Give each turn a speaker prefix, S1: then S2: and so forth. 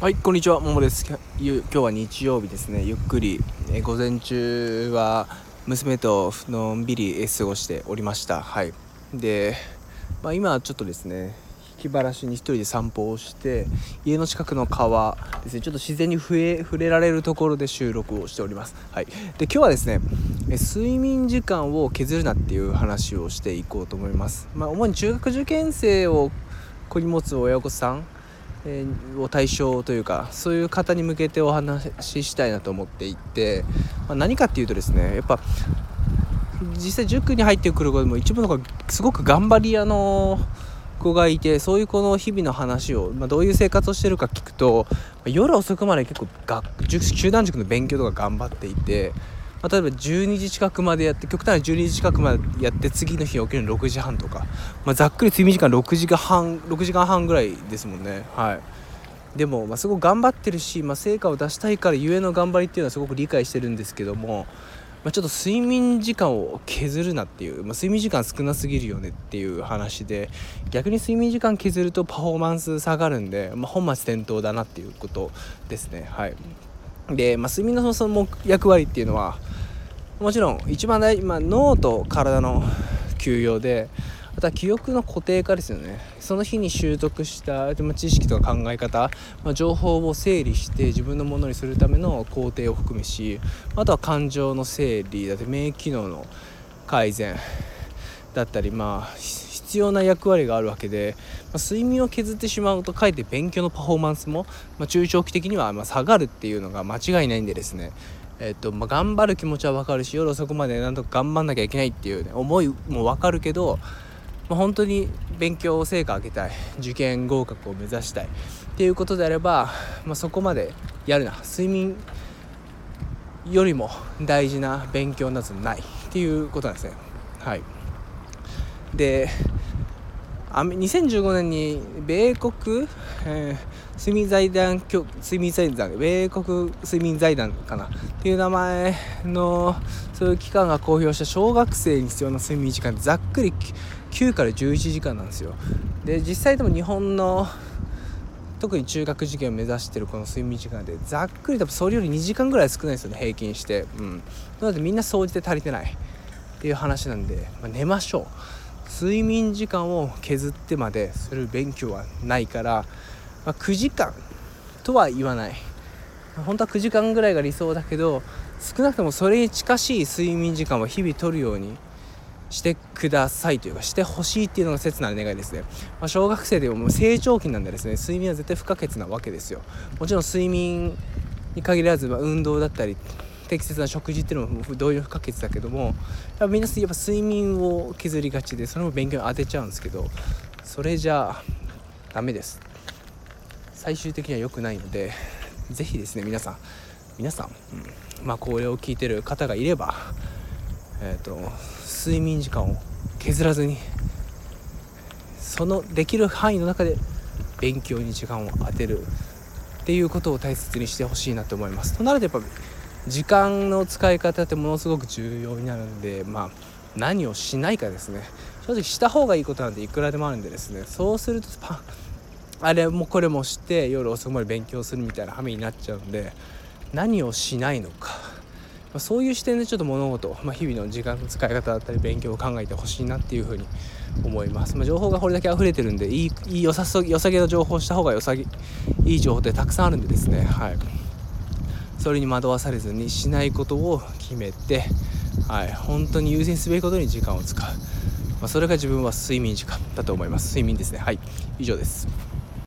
S1: はいこんにちは。ももです。今日は日曜日ですね。ゆっくり、え午前中は娘とのんびり過ごしておりました。はい。で、まあ、今ちょっとですね気晴らしに一人で散歩をして家の近くの川ですねちょっと自然に触れ触れられるところで収録をしております。はい。で今日はですね睡眠時間を削るなっていう話をしていこうと思います。まあ主に中学受験生を子に持つ親御さんえを対象というかそういう方に向けてお話ししたいなと思っていて、まあ、何かっていうとですねやっぱ実際塾に入ってくる子でも一部の子がすごく頑張り屋の子がいてそういう子の日々の話を、まあ、どういう生活をしてるか聞くと夜遅くまで結構学集団塾の勉強とか頑張っていてまあ、例えば12時近くまでやって極端に12時近くまでやって次の日起きるの6時半とか、まあ、ざっくり睡眠時間6時間半6時間半ぐらいですもんね。はい。でも、まあ、すごく頑張ってるし、まあ、成果を出したいからゆえの頑張りっていうのはすごく理解してるんですけども、まあ、ちょっと睡眠時間を削るなっていう、まあ、睡眠時間少なすぎるよねっていう話で逆に睡眠時間削るとパフォーマンス下がるんで、まあ、本末転倒だなっていうことですね。はい。で、まあ、睡眠のその役割っていうのはもちろん一番大事、まあ、脳と体の休養であとは記憶の固定化ですよね。その日に習得した知識とか考え方、まあ、情報を整理して自分のものにするための工程を含めしあとは感情の整理だって免疫機能の改善だったりまあ必要な役割があるわけで、まあ、睡眠を削ってしまうとかえって勉強のパフォーマンスも、まあ、中長期的にはま下がるっていうのが間違いないんでですね。えっとまあ、頑張る気持ちは分かるし夜遅くまでなんとか頑張んなきゃいけないっていう、ね、思いも分かるけど、まあ、本当に勉強成果を上げたい受験合格を目指したいっていうことであれば、まあ、そこまでやるな。睡眠よりも大事な勉強などないっていうことなんですね。はい。で2015年に米国、えー、睡眠財団睡眠財団米国睡眠財団かな。っていう名前のそういう機関が公表した小学生に必要な睡眠時間ざっくり9から11時間なんですよ。で実際でも日本の特に中学受験を目指してるこの睡眠時間でざっくり多分それより2時間ぐらい少ないですよね平均して。うん。なのでみんな掃除で足りてないっていう話なんで、まあ、寝ましょう。睡眠時間を削ってまでする勉強はないから、まあ、9時間とは言わない。本当は9時間ぐらいが理想だけど少なくともそれに近しい睡眠時間を日々取るようにしてくださいというかしてほしいっていうのが切なる願いですね、まあ、小学生でももう成長期なんでですね睡眠は絶対不可欠なわけですよ。もちろん睡眠に限らず、運動だったり適切な食事っていうのも同様不可欠だけどもやっぱみんなやっぱ睡眠を削りがちでそれも勉強に当てちゃうんですけどそれじゃあダメです。最終的には良くないので是非ですね皆さん皆さん、うん、まあこれを聞いてる方がいればえっ、ー、と睡眠時間を削らずにそのできる範囲の中で勉強に時間を当てるっていうことを大切にしてほしいなと思います。となるとやっぱ時間の使い方ってものすごく重要になるんでまあ何をしないかですね。正直した方がいいことなんていくらでもあるんでですね。そうするとパンあれもこれもして夜遅くまで勉強するみたいな羽目になっちゃうんで何をしないのか、まあ、そういう視点でちょっと物事、まあ、日々の時間の使い方だったり勉強を考えてほしいなっていうふうに思います、まあ、情報がこれだけ溢れてるんでいい良さそ良さげな情報をした方が良さげいい情報ってたくさんあるんでですね。はい。それに惑わされずにしないことを決めて、はい、本当に優先すべきことに時間を使う、まあ、それが自分は睡眠時間だと思います。睡眠ですね。はい以上です。